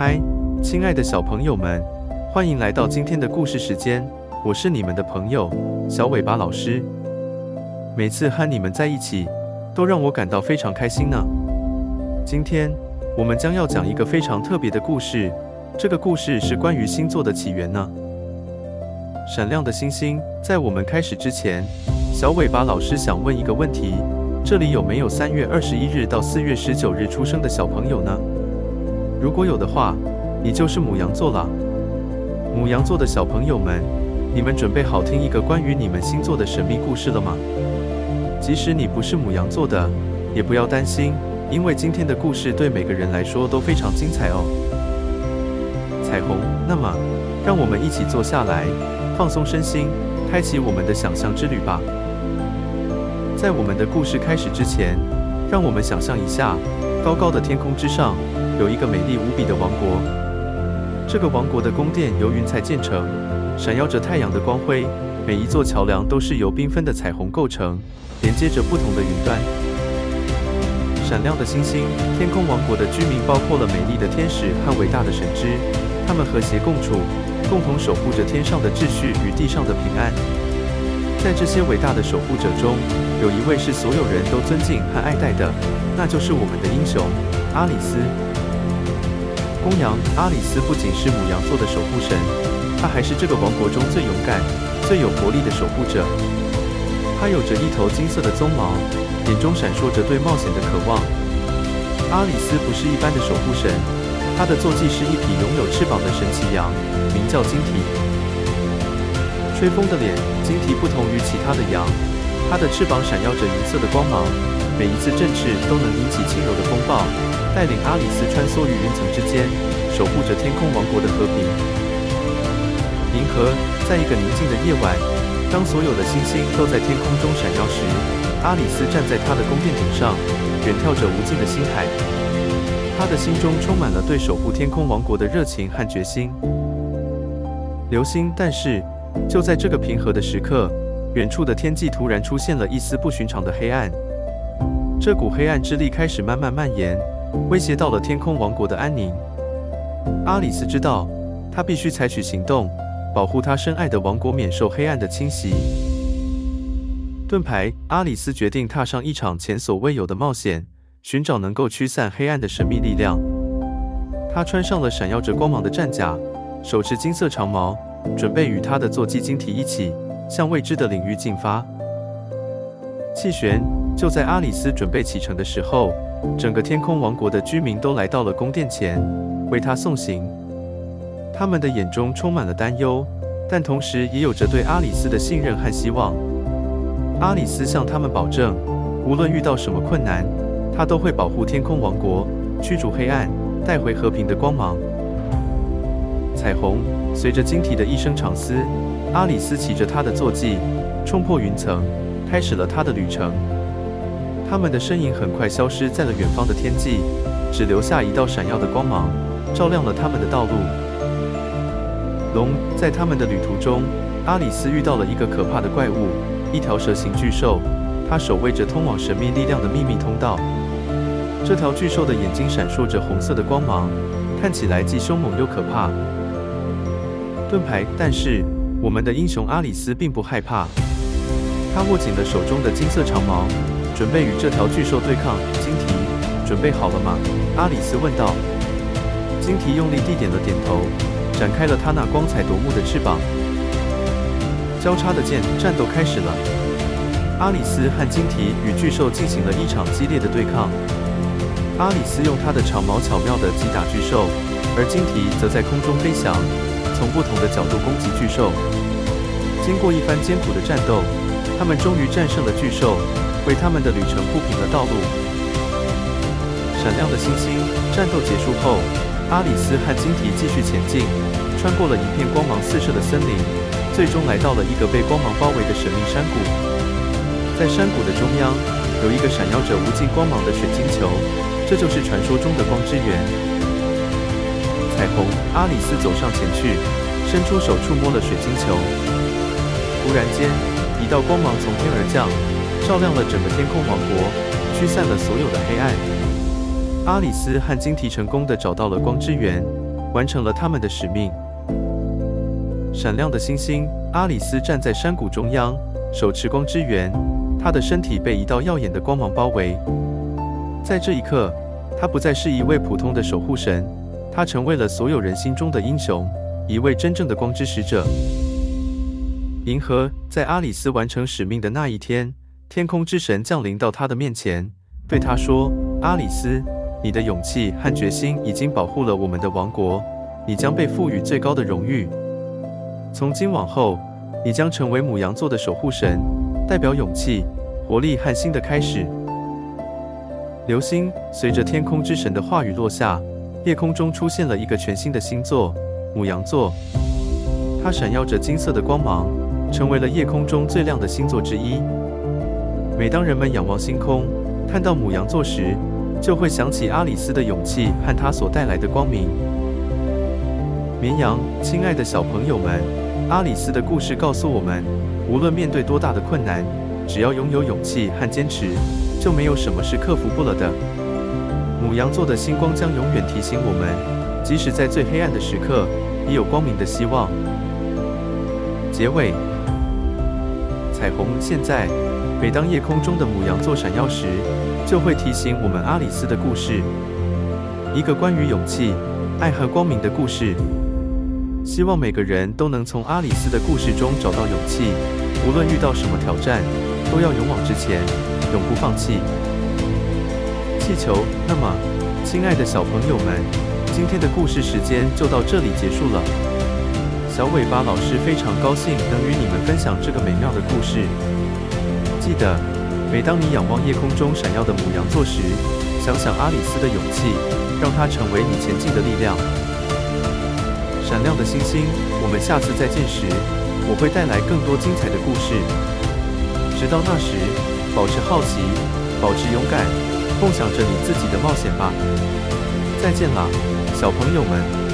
嗨，亲爱的小朋友们，欢迎来到今天的故事时间。我是你们的朋友小尾巴老师。每次和你们在一起，都让我感到非常开心呢。今天我们将要讲一个非常特别的故事，这个故事是关于星座的起源呢。闪亮的星星，在我们开始之前，小尾巴老师想问一个问题：这里有没有三月二十一日到四月十九日出生的小朋友呢？如果有的话，你就是母羊座了。母羊座的小朋友们，你们准备好听一个关于你们星座的神秘故事了吗？即使你不是母羊座的，也不要担心，因为今天的故事对每个人来说都非常精彩哦。彩虹，那么，让我们一起坐下来，放松身心，开启我们的想象之旅吧。在我们的故事开始之前，让我们想象一下，高高的天空之上。有一个美丽无比的王国，这个王国的宫殿由云彩建成，闪耀着太阳的光辉。每一座桥梁都是由缤纷的彩虹构成，连接着不同的云端。闪亮的星星，天空王国的居民包括了美丽的天使和伟大的神之，他们和谐共处，共同守护着天上的秩序与地上的平安。在这些伟大的守护者中，有一位是所有人都尊敬和爱戴的，那就是我们的英雄阿里斯。公羊阿里斯不仅是母羊座的守护神，他还是这个王国中最勇敢、最有活力的守护者。他有着一头金色的鬃毛，眼中闪烁着对冒险的渴望。阿里斯不是一般的守护神，他的坐骑是一匹拥有翅膀的神奇羊，名叫金蹄。吹风的脸，晶体不同于其他的羊，它的翅膀闪耀着银色的光芒，每一次振翅都能引起轻柔的风暴。带领阿里斯穿梭于云层之间，守护着天空王国的和平。银河，在一个宁静的夜晚，当所有的星星都在天空中闪耀时，阿里斯站在他的宫殿顶上，远眺着无尽的星海。他的心中充满了对守护天空王国的热情和决心。流星，但是就在这个平和的时刻，远处的天际突然出现了一丝不寻常的黑暗。这股黑暗之力开始慢慢蔓延。威胁到了天空王国的安宁。阿里斯知道，他必须采取行动，保护他深爱的王国免受黑暗的侵袭。盾牌，阿里斯决定踏上一场前所未有的冒险，寻找能够驱散黑暗的神秘力量。他穿上了闪耀着光芒的战甲，手持金色长矛，准备与他的坐骑晶体一起向未知的领域进发。气旋，就在阿里斯准备启程的时候。整个天空王国的居民都来到了宫殿前，为他送行。他们的眼中充满了担忧，但同时也有着对阿里斯的信任和希望。阿里斯向他们保证，无论遇到什么困难，他都会保护天空王国，驱逐黑暗，带回和平的光芒。彩虹，随着晶体的一声长嘶，阿里斯骑着他的坐骑，冲破云层，开始了他的旅程。他们的身影很快消失在了远方的天际，只留下一道闪耀的光芒，照亮了他们的道路。龙，在他们的旅途中，阿里斯遇到了一个可怕的怪物，一条蛇形巨兽，它守卫着通往神秘力量的秘密通道。这条巨兽的眼睛闪烁着红色的光芒，看起来既凶猛又可怕。盾牌，但是我们的英雄阿里斯并不害怕，他握紧了手中的金色长矛。准备与这条巨兽对抗，金提，准备好了吗？阿里斯问道。金提用力地点了点头，展开了他那光彩夺目的翅膀。交叉的剑战斗开始了。阿里斯和金提与巨兽进行了一场激烈的对抗。阿里斯用他的长矛巧妙地击打巨兽，而金提则在空中飞翔，从不同的角度攻击巨兽。经过一番艰苦的战斗，他们终于战胜了巨兽。为他们的旅程铺平了道路。闪亮的星星，战斗结束后，阿里斯和金蹄继续前进，穿过了一片光芒四射的森林，最终来到了一个被光芒包围的神秘山谷。在山谷的中央，有一个闪耀着无尽光芒的水晶球，这就是传说中的光之源。彩虹，阿里斯走上前去，伸出手触摸了水晶球。突然间，一道光芒从天而降。照亮了整个天空王国，驱散了所有的黑暗。阿里斯和金蹄成功的找到了光之源，完成了他们的使命。闪亮的星星，阿里斯站在山谷中央，手持光之源，他的身体被一道耀眼的光芒包围。在这一刻，他不再是一位普通的守护神，他成为了所有人心中的英雄，一位真正的光之使者。银河在阿里斯完成使命的那一天，天空之神降临到他的面前，对他说：“阿里斯，你的勇气和决心已经保护了我们的王国，你将被赋予最高的荣誉。从今往后，你将成为母羊座的守护神，代表勇气、活力和新的开始。”流星随着天空之神的话语落下，夜空中出现了一个全新的星座——母羊座，它闪耀着金色的光芒。成为了夜空中最亮的星座之一。每当人们仰望星空，看到母羊座时，就会想起阿里斯的勇气和她所带来的光明。绵羊，亲爱的小朋友们，阿里斯的故事告诉我们，无论面对多大的困难，只要拥有勇气和坚持，就没有什么是克服不了的。母羊座的星光将永远提醒我们，即使在最黑暗的时刻，也有光明的希望。结尾。彩虹现在，每当夜空中的母羊座闪耀时，就会提醒我们阿里斯的故事，一个关于勇气、爱和光明的故事。希望每个人都能从阿里斯的故事中找到勇气，无论遇到什么挑战，都要勇往直前，永不放弃。气球，那么，亲爱的小朋友们，今天的故事时间就到这里结束了。小尾巴老师非常高兴能与你们分享这个美妙的故事。记得，每当你仰望夜空中闪耀的母羊座时，想想阿里斯的勇气，让它成为你前进的力量。闪亮的星星，我们下次再见时，我会带来更多精彩的故事。直到那时，保持好奇，保持勇敢，共享着你自己的冒险吧。再见了，小朋友们。